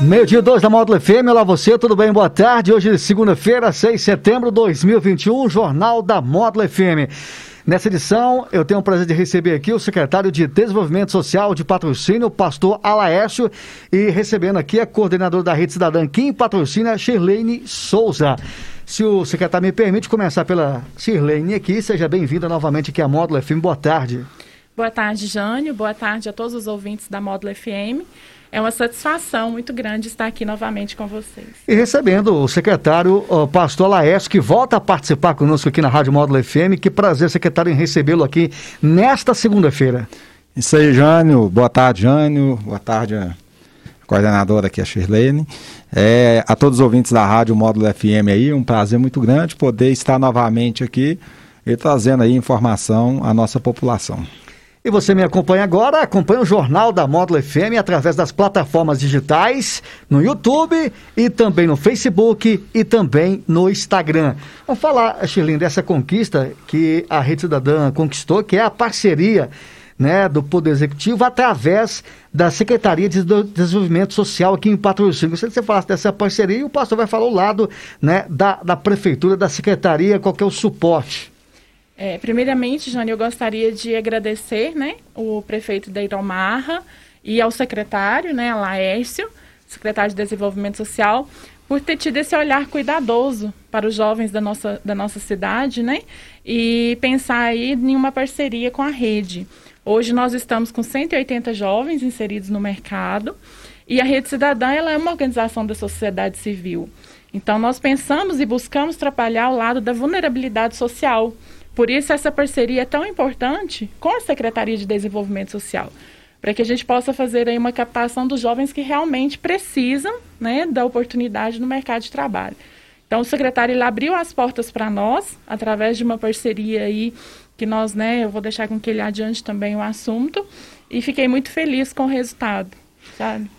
Meio-dia 2 da Módulo FM, olá você, tudo bem? Boa tarde. Hoje, segunda-feira, 6 de setembro de 2021, Jornal da Módulo FM. Nessa edição, eu tenho o prazer de receber aqui o secretário de Desenvolvimento Social de Patrocínio, pastor Alaércio, e recebendo aqui a coordenadora da Rede Cidadã Kim Patrocínio, Shirlene Souza. Se o secretário me permite começar pela Shirlene aqui, seja bem-vinda novamente aqui à Módulo FM. Boa tarde. Boa tarde, Jânio. Boa tarde a todos os ouvintes da Módulo FM. É uma satisfação muito grande estar aqui novamente com vocês. E recebendo o secretário o pastor Laércio, que volta a participar conosco aqui na Rádio Módulo FM. Que prazer, secretário, em recebê-lo aqui nesta segunda-feira. Isso aí, Jânio. Boa tarde, Jânio. Boa tarde, a coordenadora aqui, a Shirlene. É, a todos os ouvintes da Rádio Módulo FM aí, um prazer muito grande poder estar novamente aqui e trazendo aí informação à nossa população. E você me acompanha agora, acompanha o Jornal da Módulo FM através das plataformas digitais, no YouTube e também no Facebook e também no Instagram. Vamos falar, Shirlene, dessa conquista que a Rede Cidadã conquistou, que é a parceria né, do Poder Executivo através da Secretaria de Desenvolvimento Social aqui em Patrocínio. Gostaria que você falasse dessa parceria e o pastor vai falar o lado né, da, da Prefeitura, da Secretaria, qual é o suporte. É, primeiramente, Jane, eu gostaria de agradecer né, o prefeito Deiron Marra e ao secretário, né, Laércio, secretário de Desenvolvimento Social, por ter tido esse olhar cuidadoso para os jovens da nossa, da nossa cidade, né? E pensar aí em uma parceria com a rede. Hoje nós estamos com 180 jovens inseridos no mercado e a Rede Cidadã ela é uma organização da sociedade civil. Então nós pensamos e buscamos trabalhar ao lado da vulnerabilidade social por isso, essa parceria é tão importante com a Secretaria de Desenvolvimento Social, para que a gente possa fazer aí uma captação dos jovens que realmente precisam né, da oportunidade no mercado de trabalho. Então, o secretário abriu as portas para nós, através de uma parceria aí, que nós, né, eu vou deixar com que ele adiante também o assunto, e fiquei muito feliz com o resultado, sabe?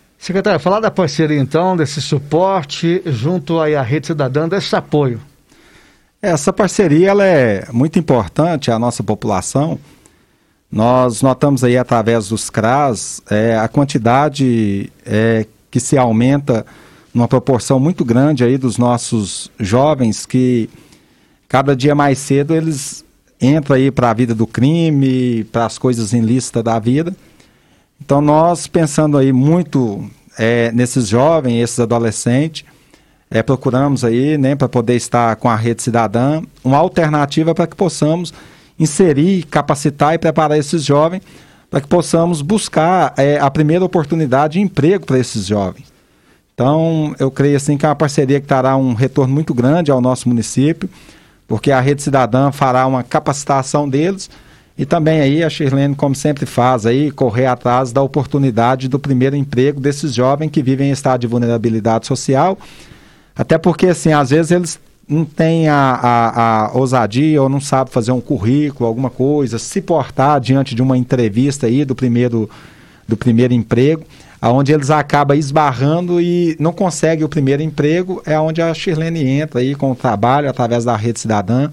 Falar da parceria então, desse suporte junto aí à Rede Cidadã, desse apoio. Essa parceria ela é muito importante à nossa população. Nós notamos aí através dos CRAS é, a quantidade é, que se aumenta numa proporção muito grande aí dos nossos jovens que cada dia mais cedo eles entram aí para a vida do crime, para as coisas ilícitas da vida. Então nós pensando aí muito é, nesses jovens, esses adolescentes, é, procuramos aí, né, para poder estar com a rede cidadã, uma alternativa para que possamos inserir, capacitar e preparar esses jovens para que possamos buscar é, a primeira oportunidade de emprego para esses jovens. Então, eu creio assim que é uma parceria que dará um retorno muito grande ao nosso município, porque a Rede Cidadã fará uma capacitação deles e também aí a Shirlene, como sempre faz, aí, correr atrás da oportunidade do primeiro emprego desses jovens que vivem em estado de vulnerabilidade social até porque, assim, às vezes eles não têm a, a, a, ousadia ou não sabem fazer um currículo, alguma coisa, se portar diante de uma entrevista aí do primeiro, do primeiro emprego, aonde eles acabam esbarrando e não conseguem o primeiro emprego, é onde a Shirlene entra aí com o trabalho através da Rede Cidadã.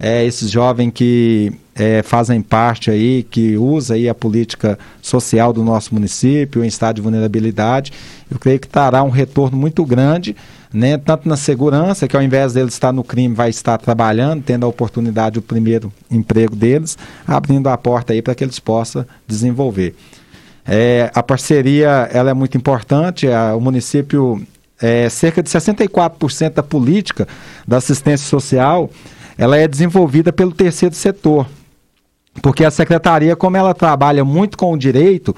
É, esses jovens que é, fazem parte aí, que usa aí a política social do nosso município em estado de vulnerabilidade, eu creio que terá um retorno muito grande né, tanto na segurança, que ao invés deles estar no crime, vai estar trabalhando, tendo a oportunidade do primeiro emprego deles, abrindo a porta aí para que eles possam desenvolver. É, a parceria ela é muito importante, a, o município, é, cerca de 64% da política da assistência social, ela é desenvolvida pelo terceiro setor, porque a secretaria, como ela trabalha muito com o direito,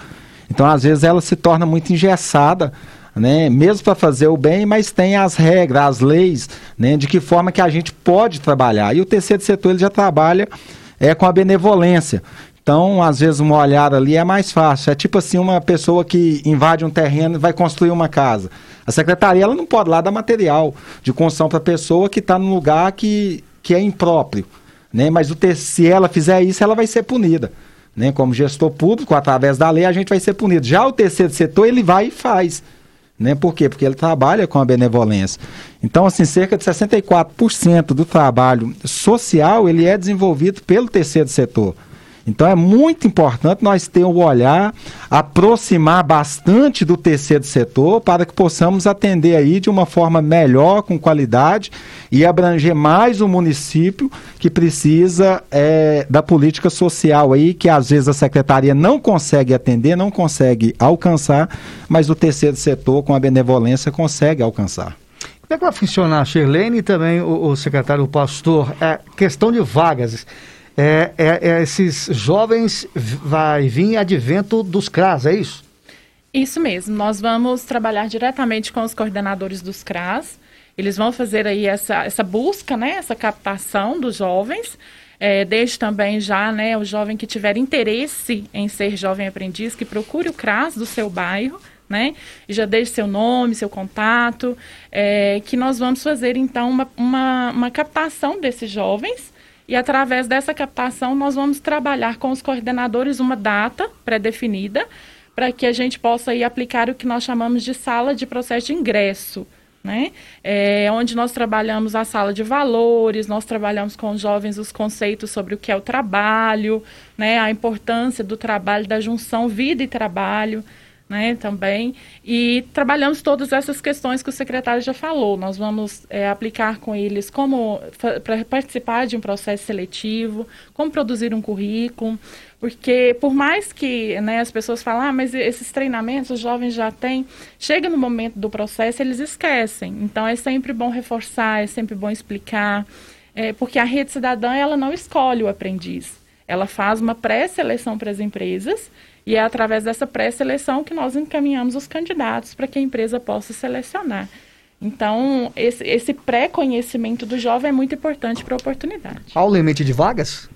então às vezes ela se torna muito engessada né, mesmo para fazer o bem, mas tem as regras, as leis, né, de que forma que a gente pode trabalhar. E o terceiro setor ele já trabalha é, com a benevolência. Então, às vezes, uma olhada ali é mais fácil. É tipo assim, uma pessoa que invade um terreno e vai construir uma casa. A secretaria ela não pode lá dar material de construção para a pessoa que está num lugar que, que é impróprio. Né? Mas o se ela fizer isso, ela vai ser punida. Né? Como gestor público, através da lei, a gente vai ser punido. Já o terceiro setor, ele vai e faz. Né? Por quê? Porque ele trabalha com a benevolência. Então, assim, cerca de 64% do trabalho social, ele é desenvolvido pelo terceiro setor. Então é muito importante nós ter um olhar, aproximar bastante do terceiro setor para que possamos atender aí de uma forma melhor, com qualidade e abranger mais o município que precisa é, da política social aí, que às vezes a secretaria não consegue atender, não consegue alcançar, mas o terceiro setor com a benevolência consegue alcançar. Como é que vai funcionar, Shirlene e também o, o secretário o pastor? É questão de vagas é, é, é, esses jovens vai vir advento dos CRAS, é isso? Isso mesmo. Nós vamos trabalhar diretamente com os coordenadores dos CRAS. Eles vão fazer aí essa, essa busca, né, essa captação dos jovens. É, desde também já né, o jovem que tiver interesse em ser jovem aprendiz, que procure o CRAS do seu bairro, né? Já deixe seu nome, seu contato, é, que nós vamos fazer então uma, uma, uma captação desses jovens e através dessa captação, nós vamos trabalhar com os coordenadores uma data pré-definida para que a gente possa aí aplicar o que nós chamamos de sala de processo de ingresso. Né? É, onde nós trabalhamos a sala de valores, nós trabalhamos com os jovens os conceitos sobre o que é o trabalho, né? a importância do trabalho, da junção vida e trabalho né, também. E trabalhamos todas essas questões que o secretário já falou. Nós vamos é, aplicar com eles como para participar de um processo seletivo, como produzir um currículo, porque por mais que né, as pessoas falem, ah, mas esses treinamentos os jovens já têm, chega no momento do processo eles esquecem. Então é sempre bom reforçar, é sempre bom explicar, é, porque a rede cidadã ela não escolhe o aprendiz, ela faz uma pré-seleção para as empresas e é através dessa pré-seleção que nós encaminhamos os candidatos para que a empresa possa selecionar. Então, esse, esse pré-conhecimento do jovem é muito importante para a oportunidade. Há o limite de vagas?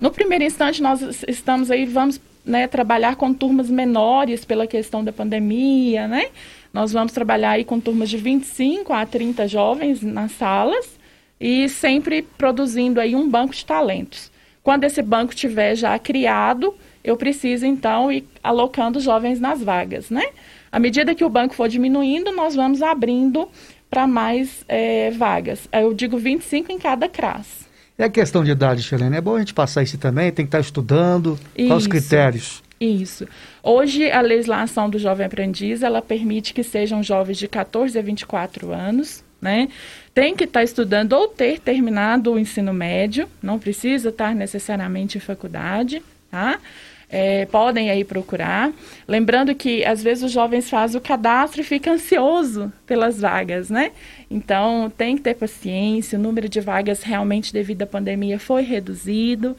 No primeiro instante, nós estamos aí, vamos né, trabalhar com turmas menores pela questão da pandemia, né? Nós vamos trabalhar aí com turmas de 25 a 30 jovens nas salas e sempre produzindo aí um banco de talentos. Quando esse banco estiver já criado, eu preciso então ir alocando jovens nas vagas, né? À medida que o banco for diminuindo, nós vamos abrindo para mais é, vagas. Eu digo 25 em cada CRAS. E a questão de idade, Xelene, é bom a gente passar isso também? Tem que estar estudando? Isso. Quais os critérios? Isso. Hoje, a legislação do jovem aprendiz, ela permite que sejam jovens de 14 a 24 anos, né? Tem que estar estudando ou ter terminado o ensino médio, não precisa estar necessariamente em faculdade, tá? é, podem aí procurar. Lembrando que às vezes os jovens fazem o cadastro e ficam ansioso pelas vagas, né? Então tem que ter paciência. O número de vagas realmente devido à pandemia foi reduzido.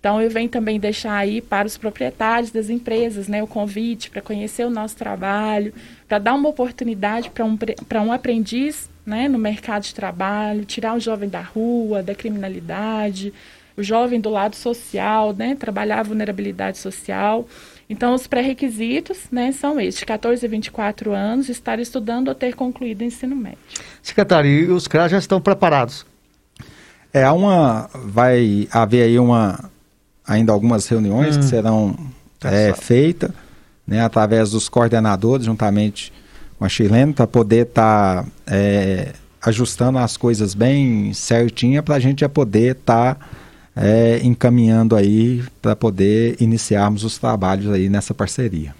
Então eu venho também deixar aí para os proprietários das empresas, né, o convite para conhecer o nosso trabalho, para dar uma oportunidade para um, um aprendiz, né, no mercado de trabalho, tirar o jovem da rua, da criminalidade, o jovem do lado social, né, trabalhar a vulnerabilidade social. Então, os pré-requisitos né, são estes: 14 a 24 anos, estar estudando ou ter concluído o ensino médio. Secretário, e os CRAS já estão preparados? É, uma, vai haver aí uma, ainda algumas reuniões hum, que serão tá é, feitas né, através dos coordenadores, juntamente com a Chilena, para poder estar tá, é, ajustando as coisas bem certinha para a gente já poder estar. Tá é, encaminhando aí para poder iniciarmos os trabalhos aí nessa parceria.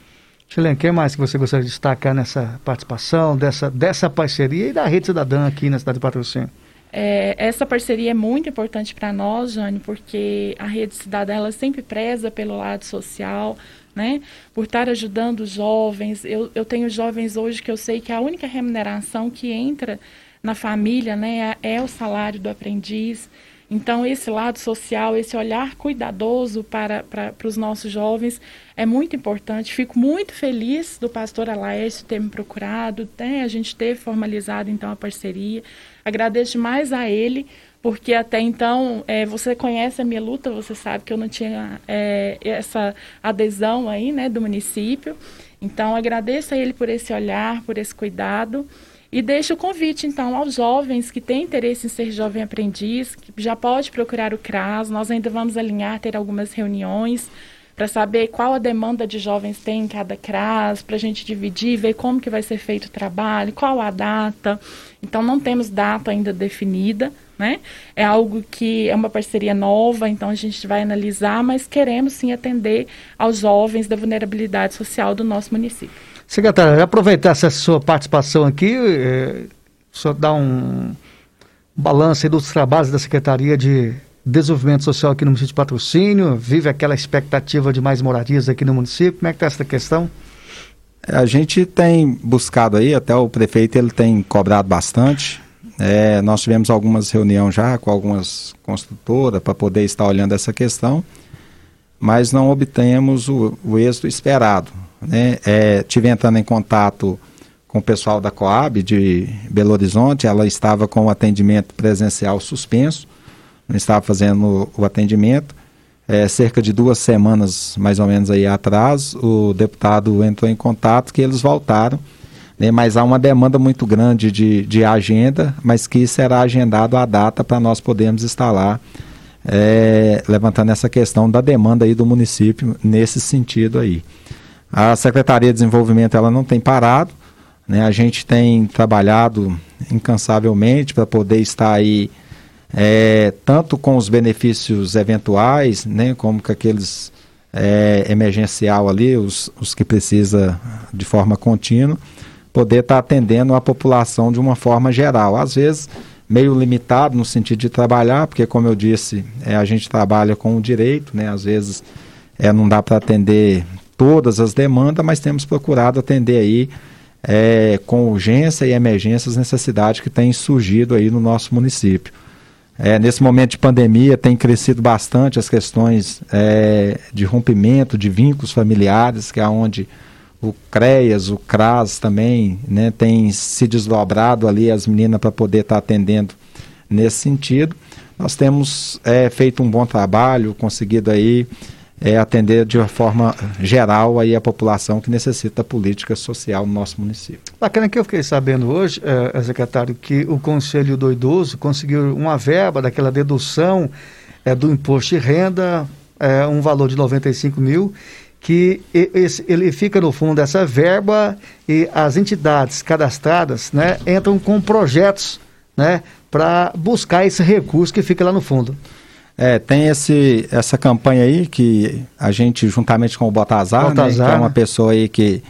Chilene, quem mais que você gostaria de destacar nessa participação, dessa, dessa parceria e da Rede Cidadã aqui na cidade de Patrocínio? É, essa parceria é muito importante para nós, Jane, porque a Rede Cidadã ela sempre preza pelo lado social, né? Por estar ajudando os jovens. Eu, eu tenho jovens hoje que eu sei que a única remuneração que entra na família, né, é, é o salário do aprendiz. Então, esse lado social, esse olhar cuidadoso para, para, para os nossos jovens é muito importante. Fico muito feliz do pastor Alaércio ter me procurado, né? a gente ter formalizado então a parceria. Agradeço demais a ele, porque até então é, você conhece a minha luta, você sabe que eu não tinha é, essa adesão aí, né, do município. Então, agradeço a ele por esse olhar, por esse cuidado. E deixo o convite, então, aos jovens que têm interesse em ser jovem aprendiz, que já pode procurar o CRAS. Nós ainda vamos alinhar, ter algumas reuniões para saber qual a demanda de jovens tem em cada CRAS, para a gente dividir, ver como que vai ser feito o trabalho, qual a data. Então, não temos data ainda definida, né? É algo que é uma parceria nova, então a gente vai analisar, mas queremos sim atender aos jovens da vulnerabilidade social do nosso município. Secretária, aproveitar essa sua participação aqui, é, só dar um balanço dos trabalhos da Secretaria de Desenvolvimento Social aqui no município de Patrocínio, vive aquela expectativa de mais moradias aqui no município, como é que está essa questão? A gente tem buscado aí, até o prefeito ele tem cobrado bastante, é, nós tivemos algumas reuniões já com algumas construtoras para poder estar olhando essa questão, mas não obtemos o, o êxito esperado. Né? É, tive entrando em contato com o pessoal da Coab de Belo Horizonte, ela estava com o atendimento presencial suspenso, não estava fazendo o atendimento. É, cerca de duas semanas, mais ou menos aí atrás, o deputado entrou em contato que eles voltaram, né, mas há uma demanda muito grande de, de agenda, mas que será agendado a data para nós podermos estar lá, é, levantando essa questão da demanda aí do município nesse sentido aí. A Secretaria de Desenvolvimento ela não tem parado, né, a gente tem trabalhado incansavelmente para poder estar aí é, tanto com os benefícios eventuais, né, como com aqueles é, emergencial ali, os, os que precisa de forma contínua, poder estar tá atendendo a população de uma forma geral. Às vezes meio limitado no sentido de trabalhar, porque como eu disse, é, a gente trabalha com o direito, né, às vezes é, não dá para atender todas as demandas, mas temos procurado atender aí é, com urgência e emergência as necessidades que têm surgido aí no nosso município. É, nesse momento de pandemia tem crescido bastante as questões é, de rompimento de vínculos familiares, que é onde o CREAS, o CRAS também né, tem se desdobrado ali as meninas para poder estar tá atendendo nesse sentido. Nós temos é, feito um bom trabalho, conseguido aí é, atender de uma forma geral aí a população que necessita política social no nosso município. Bacana que eu fiquei sabendo hoje, é, secretário, que o Conselho do Idoso conseguiu uma verba daquela dedução é, do imposto de renda, é, um valor de 95 mil, que esse, ele fica no fundo dessa verba e as entidades cadastradas né, entram com projetos né, para buscar esse recurso que fica lá no fundo. É, tem esse, essa campanha aí que a gente, juntamente com o Botazar, Botazar né, que é uma pessoa aí que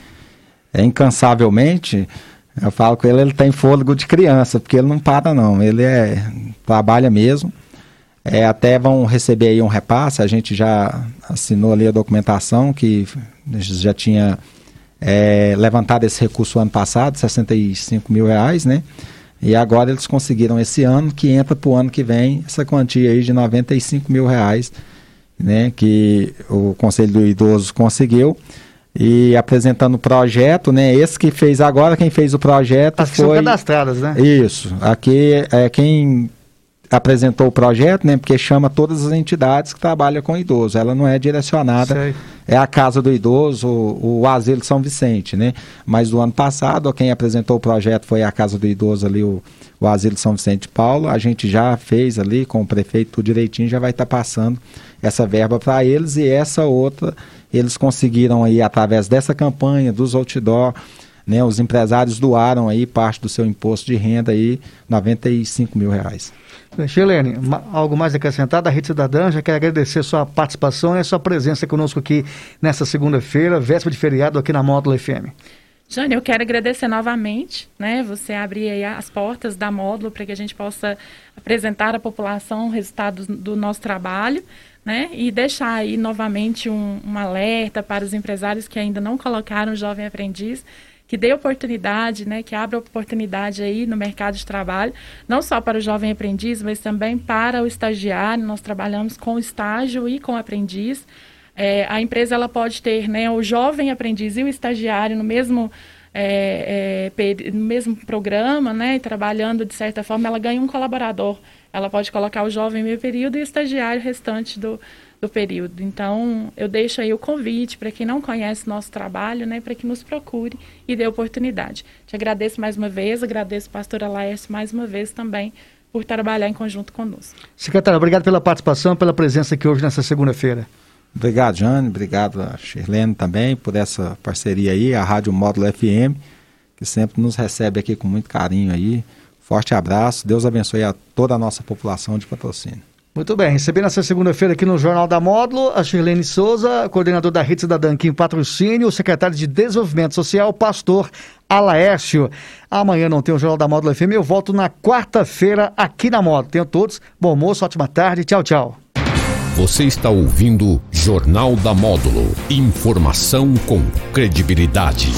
é incansavelmente, eu falo com ele, ele tem fôlego de criança, porque ele não para não, ele é, trabalha mesmo. É, até vão receber aí um repasse, a gente já assinou ali a documentação que já tinha é, levantado esse recurso ano passado, 65 mil reais, né? E agora eles conseguiram esse ano, que entra para o ano que vem, essa quantia aí de 95 mil reais, né, que o Conselho do Idoso conseguiu. E apresentando o projeto, né? Esse que fez agora, quem fez o projeto As que foi... são cadastradas, né? Isso. Aqui é quem apresentou o projeto, né? Porque chama todas as entidades que trabalham com idoso. Ela não é direcionada, Sei. é a Casa do Idoso, o, o Asilo São Vicente, né? Mas do ano passado, quem apresentou o projeto foi a Casa do Idoso ali, o, o Asilo São Vicente Paulo. A gente já fez ali com o prefeito tudo direitinho, já vai estar tá passando essa verba para eles e essa outra eles conseguiram aí através dessa campanha dos outdoor né, os empresários doaram aí parte do seu imposto de renda aí 95 mil reais. Xilene, algo mais acrescentado? A Rede Cidadã já quer agradecer sua participação e a sua presença conosco aqui nessa segunda-feira, véspera de feriado aqui na Módulo FM. Jane, eu quero agradecer novamente, né? Você abrir aí as portas da Módulo para que a gente possa apresentar à população o resultado do nosso trabalho, né? E deixar aí novamente um, um alerta para os empresários que ainda não colocaram o jovem aprendiz que dê oportunidade, né, que abra oportunidade aí no mercado de trabalho, não só para o jovem aprendiz, mas também para o estagiário. Nós trabalhamos com estágio e com aprendiz. É, a empresa ela pode ter né, o jovem aprendiz e o estagiário no mesmo é, é, no mesmo programa, né, trabalhando de certa forma, ela ganha um colaborador ela pode colocar o jovem meio período e o estagiário restante do, do período. Então, eu deixo aí o convite para quem não conhece nosso trabalho, né, para que nos procure e dê oportunidade. Te agradeço mais uma vez, agradeço a pastora Laércio mais uma vez também por trabalhar em conjunto conosco. Secretário, obrigado pela participação, pela presença aqui hoje nessa segunda-feira. Obrigado, Jane. Obrigado a Shirlene também por essa parceria aí, a Rádio Módulo FM, que sempre nos recebe aqui com muito carinho aí. Forte abraço. Deus abençoe a toda a nossa população de patrocínio. Muito bem, recebendo essa segunda-feira aqui no Jornal da Módulo, a Shirlene Souza, coordenador da Rede Cidadã aqui em Patrocínio, o secretário de Desenvolvimento Social, pastor Alaércio. Amanhã não tem o Jornal da Módulo FM, eu volto na quarta-feira aqui na Módulo. Tenham todos, bom almoço, ótima tarde, tchau, tchau. Você está ouvindo Jornal da Módulo. Informação com credibilidade.